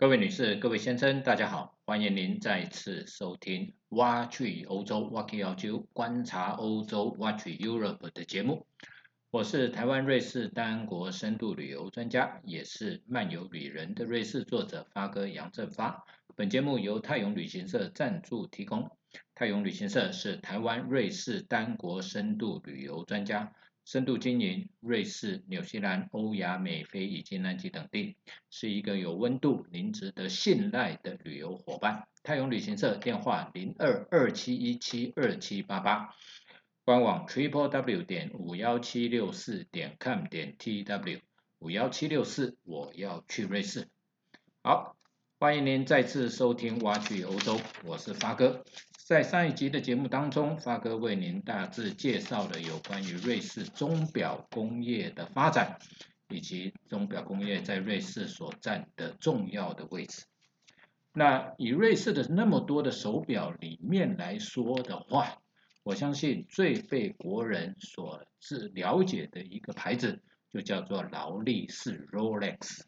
各位女士、各位先生，大家好，欢迎您再次收听《挖去欧洲 Walk 澳洲观察欧洲 Watch Europe》的节目。我是台湾瑞士单国深度旅游专家，也是漫游旅人的瑞士作者发哥杨振发。本节目由泰永旅行社赞助提供。泰永旅行社是台湾瑞士单国深度旅游专家。深度经营瑞士、纽西兰、欧亚美非以及南极等地，是一个有温度、您值得信赖的旅游伙伴。泰永旅行社电话零二二七一七二七八八，官网 triple w 点五幺七六四点 com 点 tw 五幺七六四，我要去瑞士。好。欢迎您再次收听《挖去欧洲》，我是发哥。在上一集的节目当中，发哥为您大致介绍了有关于瑞士钟表工业的发展，以及钟表工业在瑞士所占的重要的位置。那以瑞士的那么多的手表里面来说的话，我相信最被国人所知了解的一个牌子，就叫做劳力士 （Rolex）。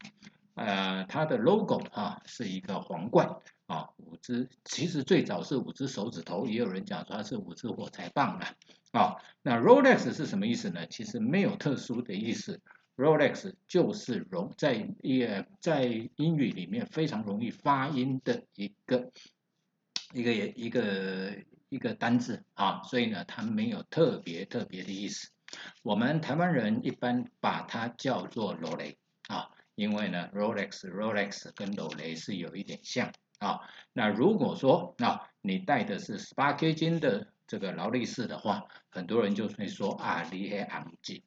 呃，它的 logo 啊是一个皇冠啊，五只，其实最早是五只手指头，也有人讲说它是五只火柴棒啊。啊，那 Rolex 是什么意思呢？其实没有特殊的意思，Rolex 就是容在也在英语里面非常容易发音的一个一个一个一个单字啊，所以呢，它没有特别特别的意思。我们台湾人一般把它叫做罗雷啊。因为呢，Rolex Rolex 跟劳雷是有一点像啊。那如果说啊，你戴的是十八 K 金的这个劳力士的话，很多人就会说啊，你很昂贵。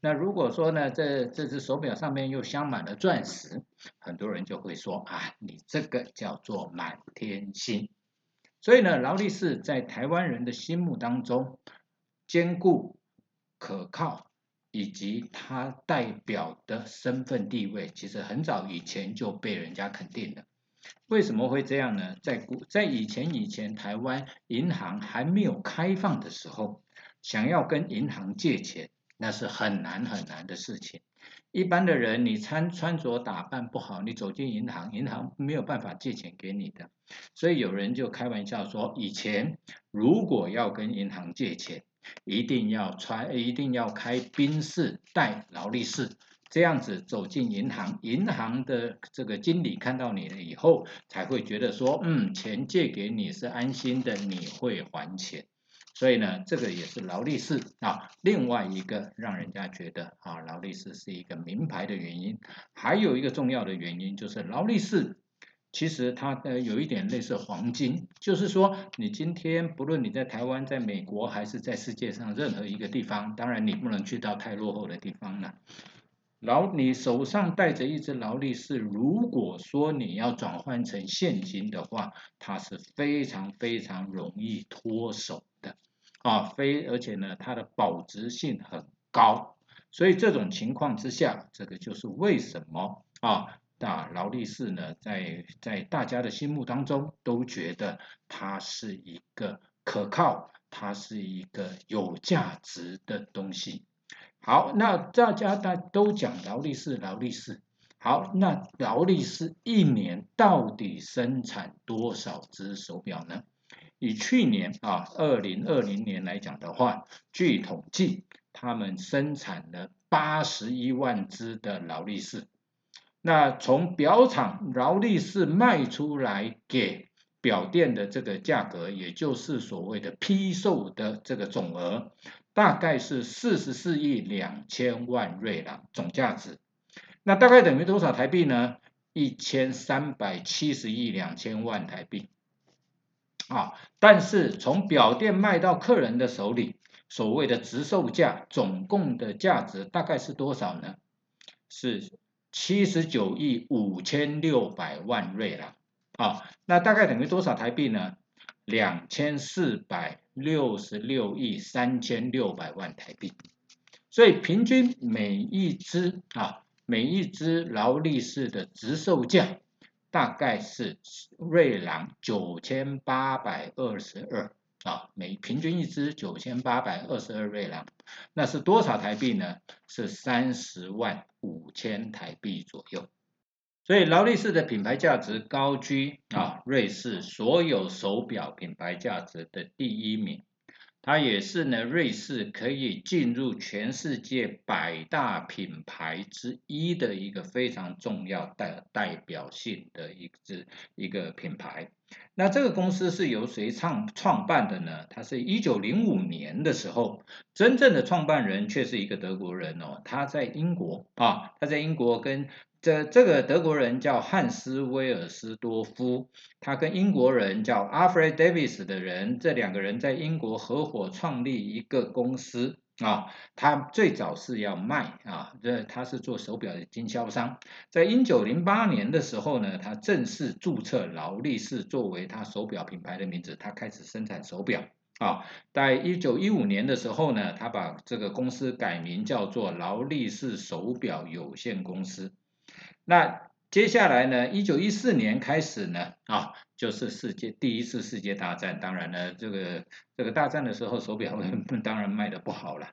那如果说呢，这这只手表上面又镶满了钻石，很多人就会说啊，你这个叫做满天星。所以呢，劳力士在台湾人的心目当中，坚固可靠。以及它代表的身份地位，其实很早以前就被人家肯定了。为什么会这样呢？在古在以前以前，台湾银行还没有开放的时候，想要跟银行借钱，那是很难很难的事情。一般的人，你穿穿着打扮不好，你走进银行，银行没有办法借钱给你的。所以有人就开玩笑说，以前如果要跟银行借钱，一定要穿，一定要开宾士带劳力士，这样子走进银行，银行的这个经理看到你了以后，才会觉得说，嗯，钱借给你是安心的，你会还钱。所以呢，这个也是劳力士啊，另外一个让人家觉得啊，劳力士是一个名牌的原因。还有一个重要的原因就是劳力士。其实它呃有一点类似黄金，就是说你今天不论你在台湾、在美国还是在世界上任何一个地方，当然你不能去到太落后的地方了。劳你手上带着一只劳力士，如果说你要转换成现金的话，它是非常非常容易脱手的啊，非而且呢它的保值性很高，所以这种情况之下，这个就是为什么啊。那劳力士呢，在在大家的心目当中，都觉得它是一个可靠，它是一个有价值的东西。好，那大家大都讲劳力士，劳力士。好，那劳力士一年到底生产多少只手表呢？以去年啊，二零二零年来讲的话，据统计，他们生产了八十一万只的劳力士。那从表厂劳力士卖出来给表店的这个价格，也就是所谓的批售的这个总额，大概是四十四亿两千万瑞郎总价值。那大概等于多少台币呢？一千三百七十亿两千万台币。啊，但是从表店卖到客人的手里，所谓的直售价，总共的价值大概是多少呢？是。七十九亿五千六百万瑞郎，啊，那大概等于多少台币呢？两千四百六十六亿三千六百万台币。所以平均每一只啊，每一只劳力士的直售价大概是瑞郎九千八百二十二。啊，每平均一支九千八百二十二瑞郎，那是多少台币呢？是三十万五千台币左右。所以劳力士的品牌价值高居啊瑞士所有手表品牌价值的第一名。它也是呢，瑞士可以进入全世界百大品牌之一的一个非常重要代代表性的一支一个品牌。那这个公司是由谁创创办的呢？它是一九零五年的时候，真正的创办人却是一个德国人哦，他在英国啊，他在英国跟。这这个德国人叫汉斯威尔斯多夫，他跟英国人叫 Alfred Davis 的人，这两个人在英国合伙创立一个公司啊。他最早是要卖啊，这他是做手表的经销商。在一九零八年的时候呢，他正式注册劳力士作为他手表品牌的名字，他开始生产手表啊。在一九一五年的时候呢，他把这个公司改名叫做劳力士手表有限公司。那接下来呢？一九一四年开始呢，啊，就是世界第一次世界大战。当然呢，这个这个大战的时候，手表 当然卖的不好了。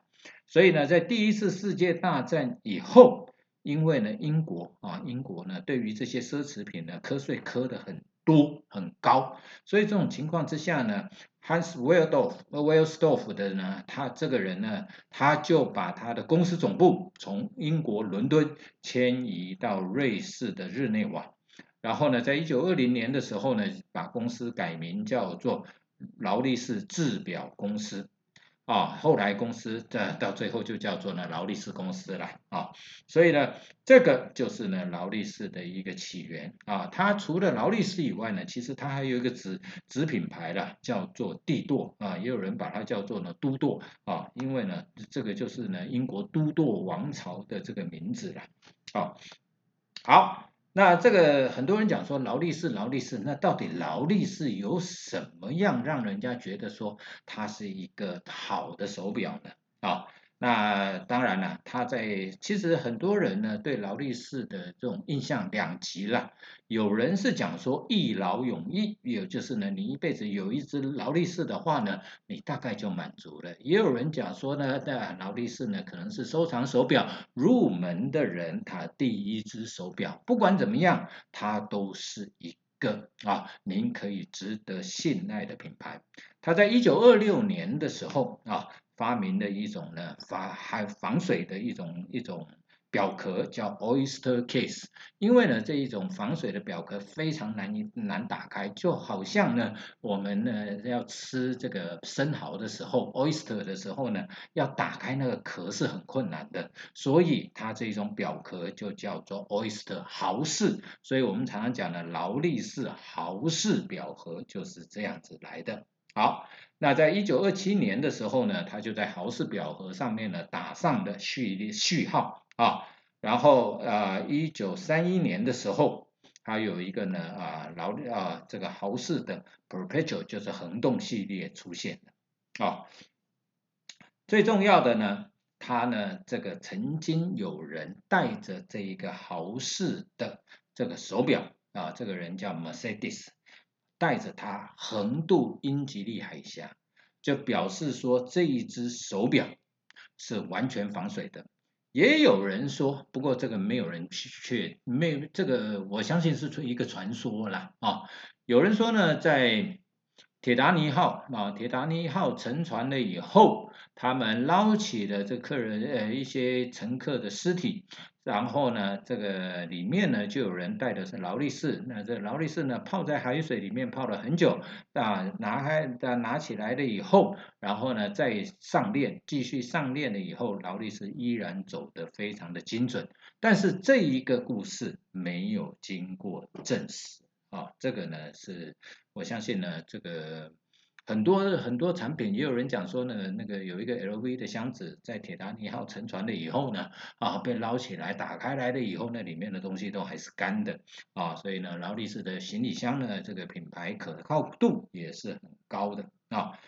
所以呢，在第一次世界大战以后，因为呢，英国啊，英国呢，对于这些奢侈品呢，瞌税磕的很都很高，所以这种情况之下呢。Hans w e l d o r f w e l s d o r f 的呢，他这个人呢，他就把他的公司总部从英国伦敦迁移到瑞士的日内瓦，然后呢，在一九二零年的时候呢，把公司改名叫做劳力士制表公司。啊，后来公司的到最后就叫做呢劳力士公司了啊，所以呢，这个就是呢劳力士的一个起源啊。它除了劳力士以外呢，其实它还有一个子子品牌了，叫做帝舵啊，也有人把它叫做呢都舵啊，因为呢这个就是呢英国都舵王朝的这个名字了啊。好。那这个很多人讲说劳力士，劳力士，那到底劳力士有什么样让人家觉得说它是一个好的手表呢？啊？那当然了，他在其实很多人呢对劳力士的这种印象两极了。有人是讲说一劳永逸，也就是呢你一辈子有一只劳力士的话呢，你大概就满足了。也有人讲说呢，那劳力士呢可能是收藏手表入门的人他第一只手表。不管怎么样，它都是一个啊您可以值得信赖的品牌。他在一九二六年的时候啊。发明的一种呢，防还防水的一种一种表壳叫 Oyster Case，因为呢这一种防水的表壳非常难难打开，就好像呢我们呢要吃这个生蚝的时候，oyster 的时候呢要打开那个壳是很困难的，所以它这一种表壳就叫做 Oyster 豪士，所以我们常常讲的劳力士豪士表壳就是这样子来的。好。那在一九二七年的时候呢，他就在豪士表盒上面呢打上了序列序号啊，然后呃一九三一年的时候，他有一个呢啊劳啊这个豪士的 Perpetual 就是恒动系列出现的啊，最重要的呢，他呢这个曾经有人带着这一个豪士的这个手表啊，这个人叫 Mercedes。带着它横渡英吉利海峡，就表示说这一只手表是完全防水的。也有人说，不过这个没有人确没有这个，我相信是一个传说啦啊。有人说呢，在铁达尼号啊，铁达尼号沉船了以后，他们捞起了这客人呃一些乘客的尸体。然后呢，这个里面呢就有人带的是劳力士，那这劳力士呢泡在海水里面泡了很久，啊拿开啊拿起来了以后，然后呢再上链，继续上链了以后，劳力士依然走得非常的精准，但是这一个故事没有经过证实啊，这个呢是我相信呢这个。很多很多产品也有人讲说呢，那个有一个 LV 的箱子在铁达尼号沉船了以后呢，啊被捞起来打开来了以后，那里面的东西都还是干的啊，所以呢劳力士的行李箱呢这个品牌可靠度也是很高的啊，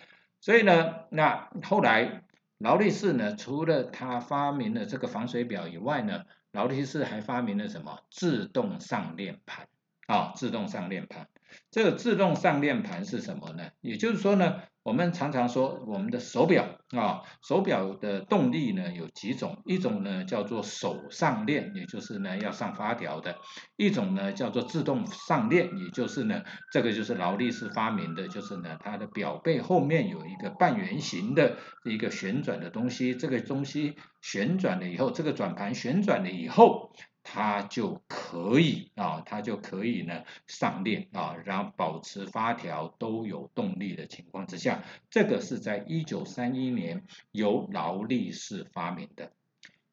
所以呢那后来劳力士呢除了他发明了这个防水表以外呢，劳力士还发明了什么自动上链盘啊自动上链盘。这个自动上链盘是什么呢？也就是说呢，我们常常说我们的手表啊，手表的动力呢有几种，一种呢叫做手上链，也就是呢要上发条的；一种呢叫做自动上链，也就是呢这个就是劳力士发明的，就是呢它的表背后面有一个半圆形的一个旋转的东西，这个东西旋转了以后，这个转盘旋转了以后。它就可以啊，它就可以呢上链啊，然后保持发条都有动力的情况之下，这个是在一九三一年由劳力士发明的。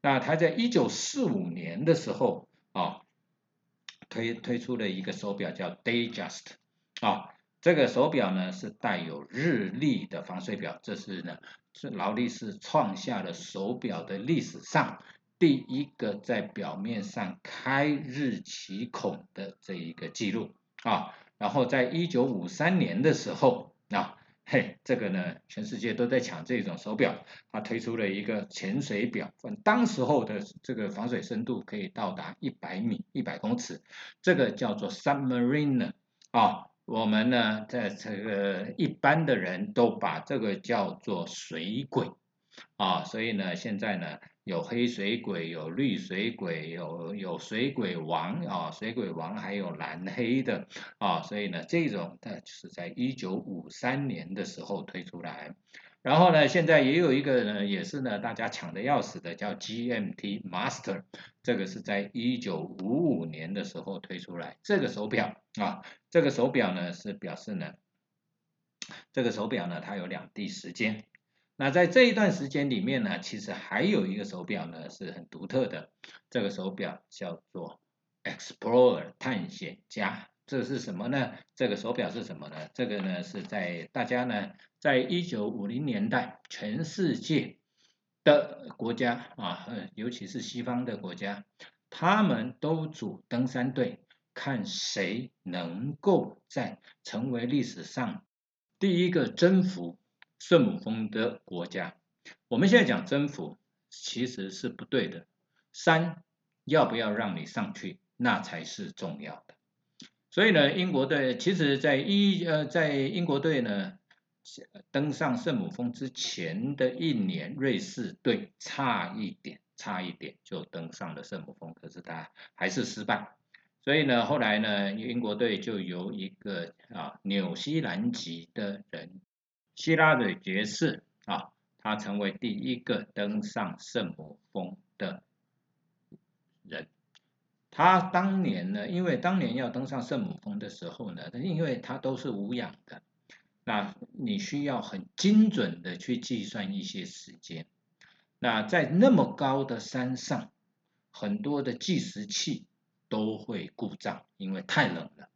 那他在一九四五年的时候啊，推推出了一个手表叫 Dayjust 啊，这个手表呢是带有日历的防水表，这是呢是劳力士创下了手表的历史上。第一个在表面上开日期孔的这一个记录啊，然后在一九五三年的时候啊，嘿，这个呢，全世界都在抢这种手表，它推出了一个潜水表，当时候的这个防水深度可以到达一百米、一百公尺，这个叫做 Submariner 啊，我们呢在这个一般的人都把这个叫做水鬼啊，所以呢，现在呢。有黑水鬼，有绿水鬼，有有水鬼王啊，水鬼王还有蓝黑的啊，所以呢，这种它是在一九五三年的时候推出来，然后呢，现在也有一个呢，也是呢，大家抢的要死的，叫 GMT Master，这个是在一九五五年的时候推出来，这个手表啊，这个手表呢是表示呢，这个手表呢它有两地时间。那在这一段时间里面呢，其实还有一个手表呢是很独特的，这个手表叫做 Explorer 探险家。这是什么呢？这个手表是什么呢？这个呢是在大家呢在一九五零年代，全世界的国家啊，尤其是西方的国家，他们都组登山队，看谁能够在成为历史上第一个征服。圣母峰的国家，我们现在讲征服其实是不对的。山要不要让你上去，那才是重要的。所以呢，英国队其实在一呃，在英国队呢登上圣母峰之前的一年，瑞士队差一点，差一点就登上了圣母峰，可是他还是失败。所以呢，后来呢，英国队就由一个啊纽西兰籍的人。希拉蕊爵士啊，他成为第一个登上圣母峰的人。他当年呢，因为当年要登上圣母峰的时候呢，因为他都是无氧的，那你需要很精准的去计算一些时间。那在那么高的山上，很多的计时器都会故障，因为太冷了。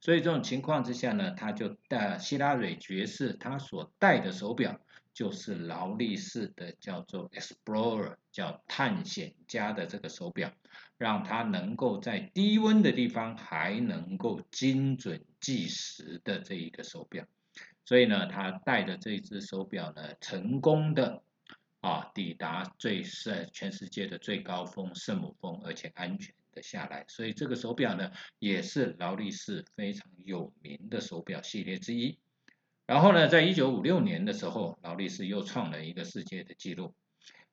所以这种情况之下呢，他就戴希拉蕊爵士他所戴的手表就是劳力士的叫做 Explorer，叫探险家的这个手表，让他能够在低温的地方还能够精准计时的这一个手表。所以呢，他戴的这只手表呢，成功的啊抵达最是全世界的最高峰圣母峰，而且安全。下来，所以这个手表呢，也是劳力士非常有名的手表系列之一。然后呢，在一九五六年的时候，劳力士又创了一个世界的纪录，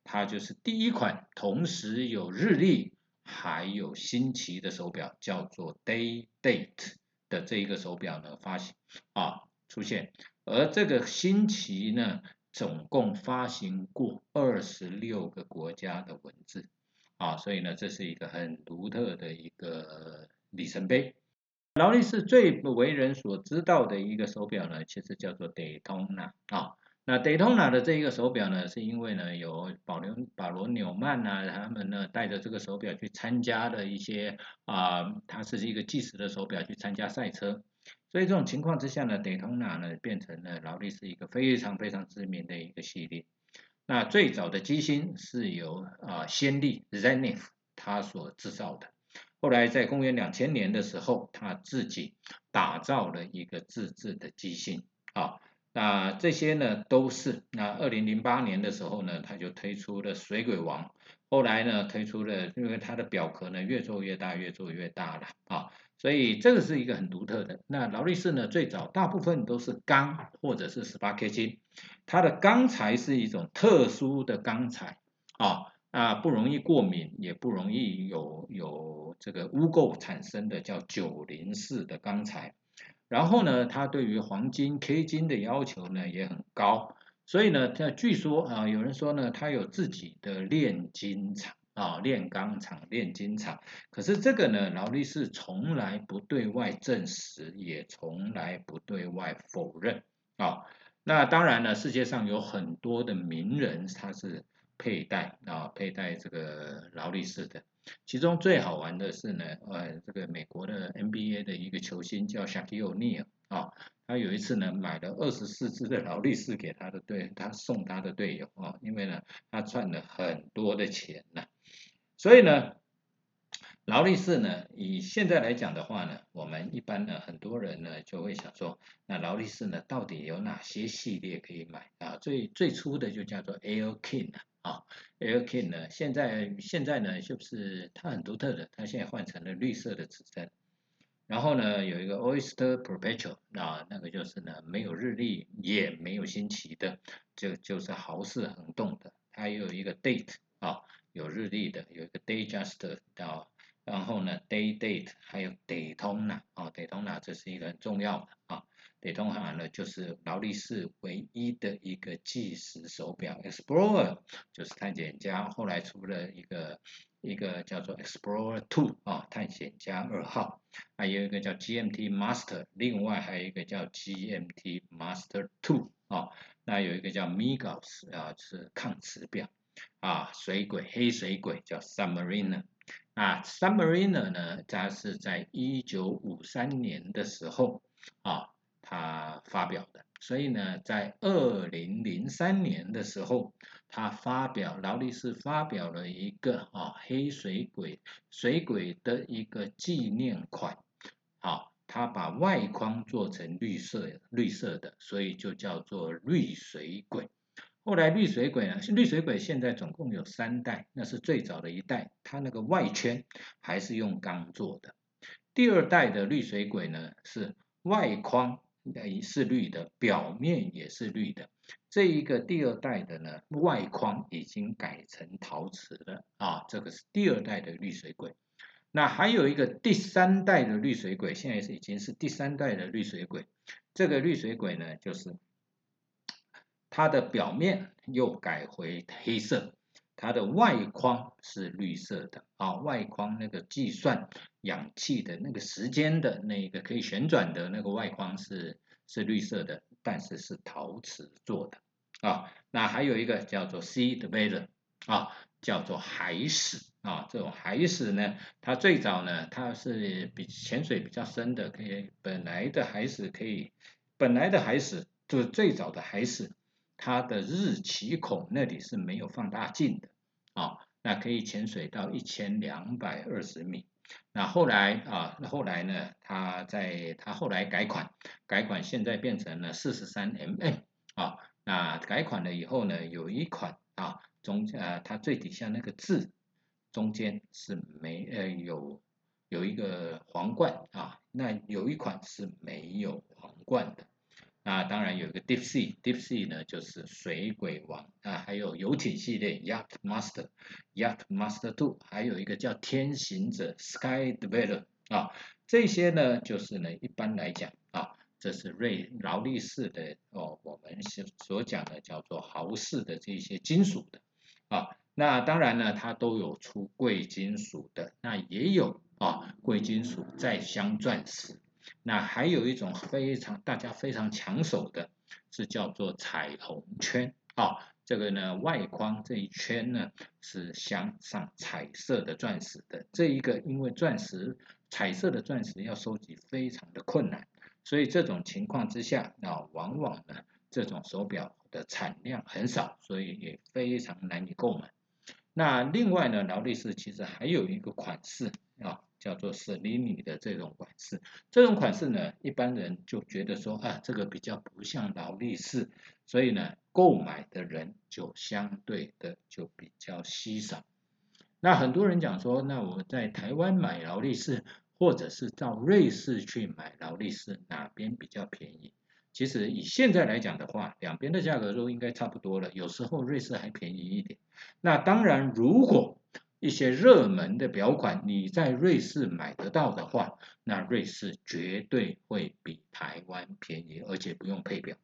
它就是第一款同时有日历还有星期的手表，叫做 Day Date 的这一个手表呢发行啊出现，而这个星期呢，总共发行过二十六个国家的文字。啊，所以呢，这是一个很独特的一个里程碑。劳力士最不为人所知道的一个手表呢，其实叫做 Daytona 啊。那 Daytona 的这一个手表呢，是因为呢有保罗保罗纽曼呐，他们呢带着这个手表去参加的一些啊，它是一个计时的手表去参加赛车，所以这种情况之下呢，Daytona 呢变成了劳力士一个非常非常知名的一个系列。那最早的机芯是由啊先例 Zenith 他所制造的，后来在公元两千年的时候，他自己打造了一个自制的机芯。啊，那这些呢都是那二零零八年的时候呢，他就推出了水鬼王，后来呢推出了，因为它的表壳呢越做越大，越做越大了。啊，所以这个是一个很独特的。那劳力士呢，最早大部分都是钢或者是十八 K 金，它的钢材是一种特殊的钢材啊，啊不容易过敏，也不容易有有这个污垢产生的叫九零四的钢材。然后呢，它对于黄金 K 金的要求呢也很高，所以呢，它据说啊，有人说呢，它有自己的炼金厂啊，炼钢厂、炼金厂。可是这个呢，劳力士从来不对外证实，也从来不对外否认啊。那当然了，世界上有很多的名人，他是佩戴啊，佩戴这个劳力士的。其中最好玩的是呢，呃，这个美国的 NBA 的一个球星叫 Shaquille O'Neal 啊，他有一次呢买了二十四只的劳力士给他的队，他送他的队友啊，因为呢他赚了很多的钱呢，所以呢，劳力士呢以现在来讲的话呢，我们一般呢很多人呢就会想说，那劳力士呢到底有哪些系列可以买啊？最最初的就叫做 Air King 啊。啊，Air King 呢？现在现在呢，就是它很独特的，它现在换成了绿色的指针。然后呢，有一个 Oyster Perpetual 啊，那个就是呢没有日历也没有星期的，就就是豪士恒动的。它有一个 Date 啊，有日历的，有一个 Day Just 啊，然后呢 Day Date 还有 Daytona 啊，Daytona 这是一个很重要的啊。北通行呢，就是劳力士唯一的一个计时手表，Explorer 就是探险家，后来出了一个一个叫做 Explorer Two 啊，探险家二号，还有一个叫 GMT Master，另外还有一个叫 GMT Master Two 啊，那有一个叫 Migos 啊，是抗磁表啊，水鬼黑水鬼叫 Submariner 啊，Submariner 呢，它是在一九五三年的时候啊。他发表的，所以呢，在二零零三年的时候，他发表劳力士发表了一个啊黑水鬼水鬼的一个纪念款，好，他把外框做成绿色绿色的，所以就叫做绿水鬼。后来绿水鬼呢，绿水鬼现在总共有三代，那是最早的一代，它那个外圈还是用钢做的。第二代的绿水鬼呢，是外框。也是绿的，表面也是绿的。这一个第二代的呢，外框已经改成陶瓷了啊，这个是第二代的绿水鬼。那还有一个第三代的绿水鬼，现在是已经是第三代的绿水鬼。这个绿水鬼呢，就是它的表面又改回黑色。它的外框是绿色的啊，外框那个计算氧气的那个时间的那个可以旋转的那个外框是是绿色的，但是是陶瓷做的啊。那还有一个叫做 Sea Dweller 啊，叫做海史啊。这种海史呢，它最早呢，它是比潜水比较深的，可以本来的海史可以本来的海史就是最早的海史。它的日期孔那里是没有放大镜的啊，那可以潜水到一千两百二十米。那后来啊，那后来呢，它在它后来改款，改款现在变成了四十三 mm 啊。那改款了以后呢，有一款啊中呃它最底下那个字中间是没呃有有一个皇冠啊，那有一款是没有皇冠的。那当然有一个 Deep Sea，Deep Sea 呢就是水鬼王啊，还有游艇系列 Yacht Master，Yacht Master Two，还有一个叫天行者 Sky Dweller 啊，这些呢就是呢一般来讲啊，这是瑞劳力士的哦，我们所所讲的叫做豪士的这些金属的啊，那当然呢它都有出贵金属的，那也有啊贵金属再镶钻石。那还有一种非常大家非常抢手的，是叫做彩虹圈啊。这个呢，外框这一圈呢是镶上彩色的钻石的。这一个因为钻石彩色的钻石要收集非常的困难，所以这种情况之下啊，往往呢这种手表的产量很少，所以也非常难以购买。那另外呢，劳力士其实还有一个款式啊。叫做舍利米的这种款式，这种款式呢，一般人就觉得说啊，这个比较不像劳力士，所以呢，购买的人就相对的就比较稀少。那很多人讲说，那我在台湾买劳力士或者是到瑞士去买劳力士，哪边比较便宜？其实以现在来讲的话，两边的价格都应该差不多了，有时候瑞士还便宜一点。那当然，如果一些热门的表款你在瑞士买得到的话，那瑞士绝对会比台湾便宜，而且不用配表。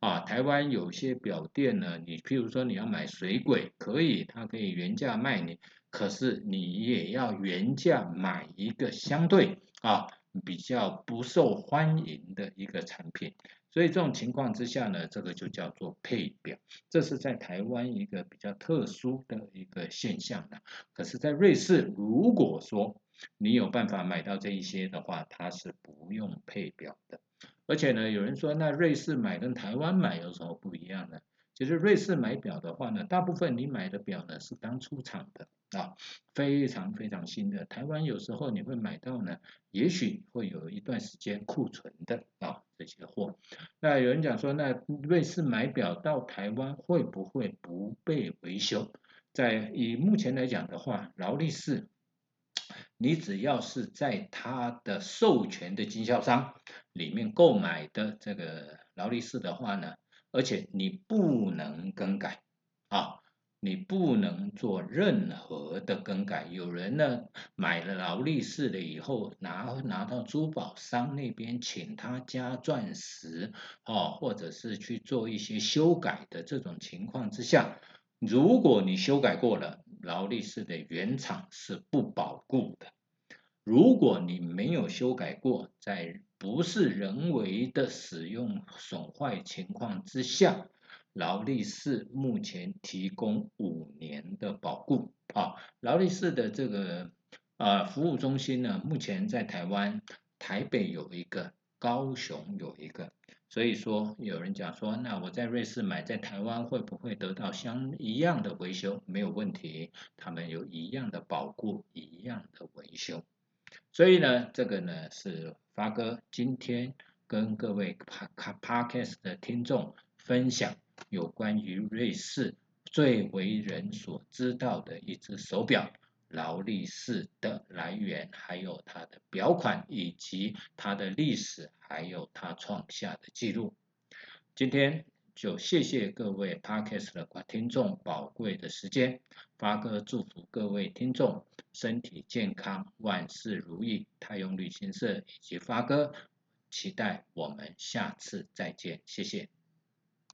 啊，台湾有些表店呢，你譬如说你要买水鬼，可以，它可以原价卖你，可是你也要原价买一个相对啊比较不受欢迎的一个产品。所以这种情况之下呢，这个就叫做配表，这是在台湾一个比较特殊的一个现象的。可是，在瑞士，如果说你有办法买到这一些的话，它是不用配表的。而且呢，有人说，那瑞士买跟台湾买有什么不一样呢？其实瑞士买表的话呢，大部分你买的表呢是刚出厂的。啊，非常非常新的。台湾有时候你会买到呢，也许会有一段时间库存的啊这些货。那有人讲说，那瑞士买表到台湾会不会不被维修？在以目前来讲的话，劳力士，你只要是在它的授权的经销商里面购买的这个劳力士的话呢，而且你不能更改啊。你不能做任何的更改。有人呢买了劳力士的以后，拿拿到珠宝商那边，请他加钻石，哦，或者是去做一些修改的这种情况之下，如果你修改过了，劳力士的原厂是不保固的。如果你没有修改过，在不是人为的使用损坏情况之下。劳力士目前提供五年的保固啊，劳力士的这个呃服务中心呢，目前在台湾台北有一个，高雄有一个，所以说有人讲说，那我在瑞士买，在台湾会不会得到相一样的维修？没有问题，他们有一样的保固，一样的维修。所以呢，这个呢是发哥今天跟各位帕卡帕 cast 的听众分享。有关于瑞士最为人所知道的一只手表劳力士的来源，还有它的表款，以及它的历史，还有它创下的记录。今天就谢谢各位 Parkes 的听众宝贵的时间，发哥祝福各位听众身体健康，万事如意。太阳旅行社以及发哥期待我们下次再见，谢谢。